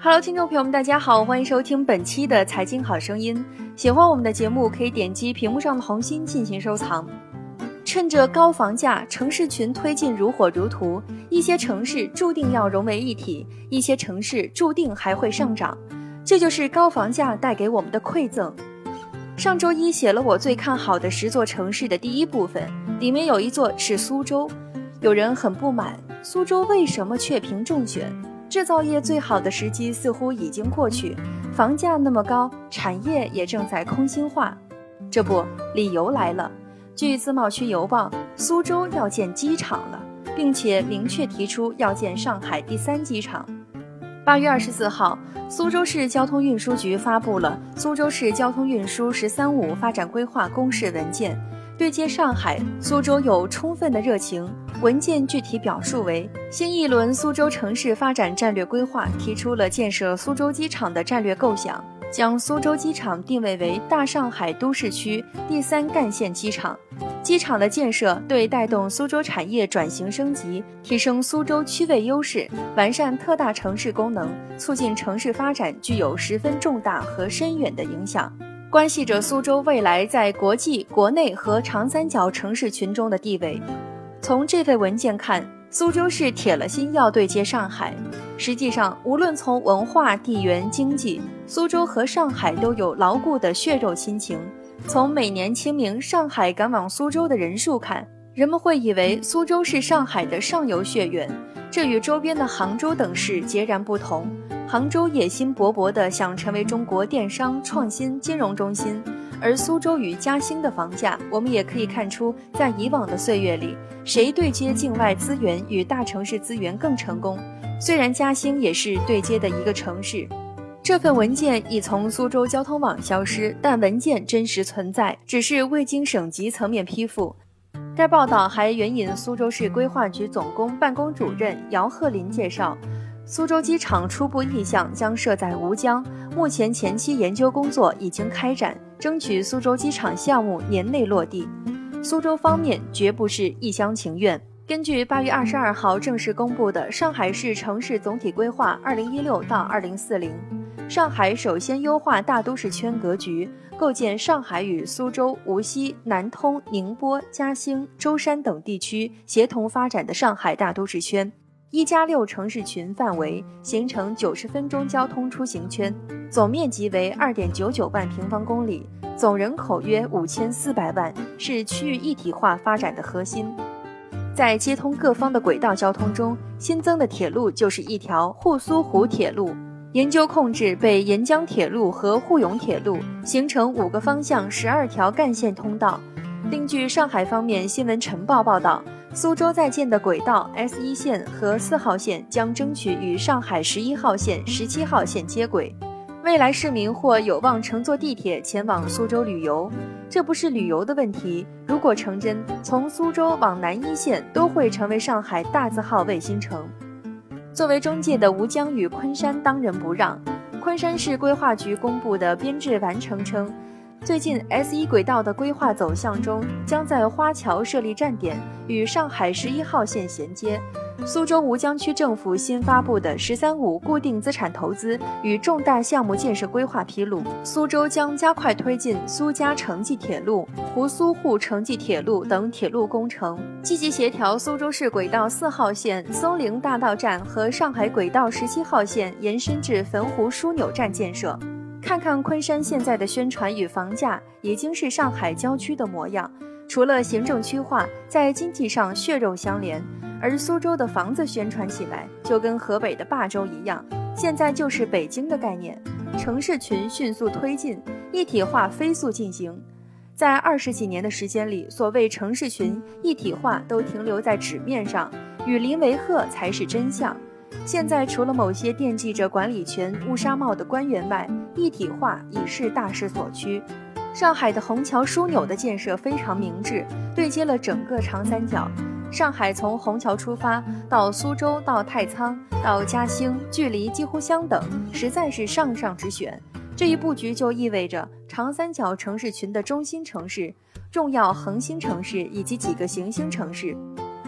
Hello，听众朋友们，大家好，欢迎收听本期的财经好声音。喜欢我们的节目，可以点击屏幕上的红心进行收藏。趁着高房价，城市群推进如火如荼，一些城市注定要融为一体，一些城市注定还会上涨。这就是高房价带给我们的馈赠。上周一写了我最看好的十座城市的第一部分，里面有一座是苏州。有人很不满，苏州为什么却评中选？制造业最好的时机似乎已经过去，房价那么高，产业也正在空心化。这不，理由来了。据自贸区邮报，苏州要建机场了，并且明确提出要建上海第三机场。八月二十四号，苏州市交通运输局发布了《苏州市交通运输“十三五”发展规划》公示文件。对接上海、苏州有充分的热情。文件具体表述为：新一轮苏州城市发展战略规划提出了建设苏州机场的战略构想，将苏州机场定位为大上海都市区第三干线机场。机场的建设对带动苏州产业转型升级、提升苏州区位优势、完善特大城市功能、促进城市发展具有十分重大和深远的影响。关系着苏州未来在国际、国内和长三角城市群中的地位。从这份文件看，苏州市铁了心要对接上海。实际上，无论从文化、地缘、经济，苏州和上海都有牢固的血肉亲情。从每年清明上海赶往苏州的人数看，人们会以为苏州是上海的上游血缘，这与周边的杭州等市截然不同。杭州野心勃勃地想成为中国电商创新金融中心，而苏州与嘉兴的房价，我们也可以看出，在以往的岁月里，谁对接境外资源与大城市资源更成功？虽然嘉兴也是对接的一个城市，这份文件已从苏州交通网消失，但文件真实存在，只是未经省级层面批复。该报道还援引苏州市规划局总工办公主任姚鹤林介绍。苏州机场初步意向将设在吴江，目前前期研究工作已经开展，争取苏州机场项目年内落地。苏州方面绝不是一厢情愿。根据八月二十二号正式公布的《上海市城市总体规划（二零一六到二零四零）》，上海首先优化大都市圈格局，构建上海与苏州、无锡、南通、宁波、嘉兴、舟山等地区协同发展的上海大都市圈。一加六城市群范围形成九十分钟交通出行圈，总面积为二点九九万平方公里，总人口约五千四百万，是区域一体化发展的核心。在接通各方的轨道交通中，新增的铁路就是一条沪苏湖铁路。研究控制被沿江铁路和沪甬铁路，形成五个方向十二条干线通道。另据上海方面新闻晨报报道。苏州在建的轨道 S 一线和四号线将争取与上海十一号线、十七号线接轨，未来市民或有望乘坐地铁前往苏州旅游。这不是旅游的问题，如果成真，从苏州往南一线都会成为上海大字号卫星城。作为中介的吴江与昆山当仁不让。昆山市规划局公布的编制完成称。最近，S 一轨道的规划走向中，将在花桥设立站点，与上海十一号线衔接。苏州吴江区政府新发布的“十三五”固定资产投资与重大项目建设规划披露，苏州将加快推进苏嘉城际铁路、湖苏沪城际铁路等铁路工程，积极协调苏州市轨道四号线松陵大道站和上海轨道十七号线延伸至汾湖枢纽站建设。看看昆山现在的宣传与房价，已经是上海郊区的模样。除了行政区划，在经济上血肉相连。而苏州的房子宣传起来，就跟河北的霸州一样，现在就是北京的概念。城市群迅速推进，一体化飞速进行。在二十几年的时间里，所谓城市群一体化都停留在纸面上，与邻为壑才是真相。现在除了某些惦记着管理权乌纱帽的官员外，一体化已是大势所趋。上海的虹桥枢纽的建设非常明智，对接了整个长三角。上海从虹桥出发到苏州、到太仓、到嘉兴，距离几乎相等，实在是上上之选。这一布局就意味着长三角城市群的中心城市、重要恒星城市以及几个行星城市。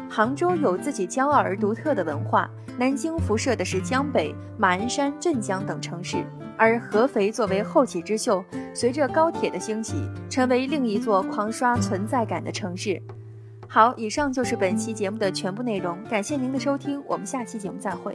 杭州有自己骄傲而独特的文化，南京辐射的是江北、马鞍山、镇江等城市，而合肥作为后起之秀，随着高铁的兴起，成为另一座狂刷存在感的城市。好，以上就是本期节目的全部内容，感谢您的收听，我们下期节目再会。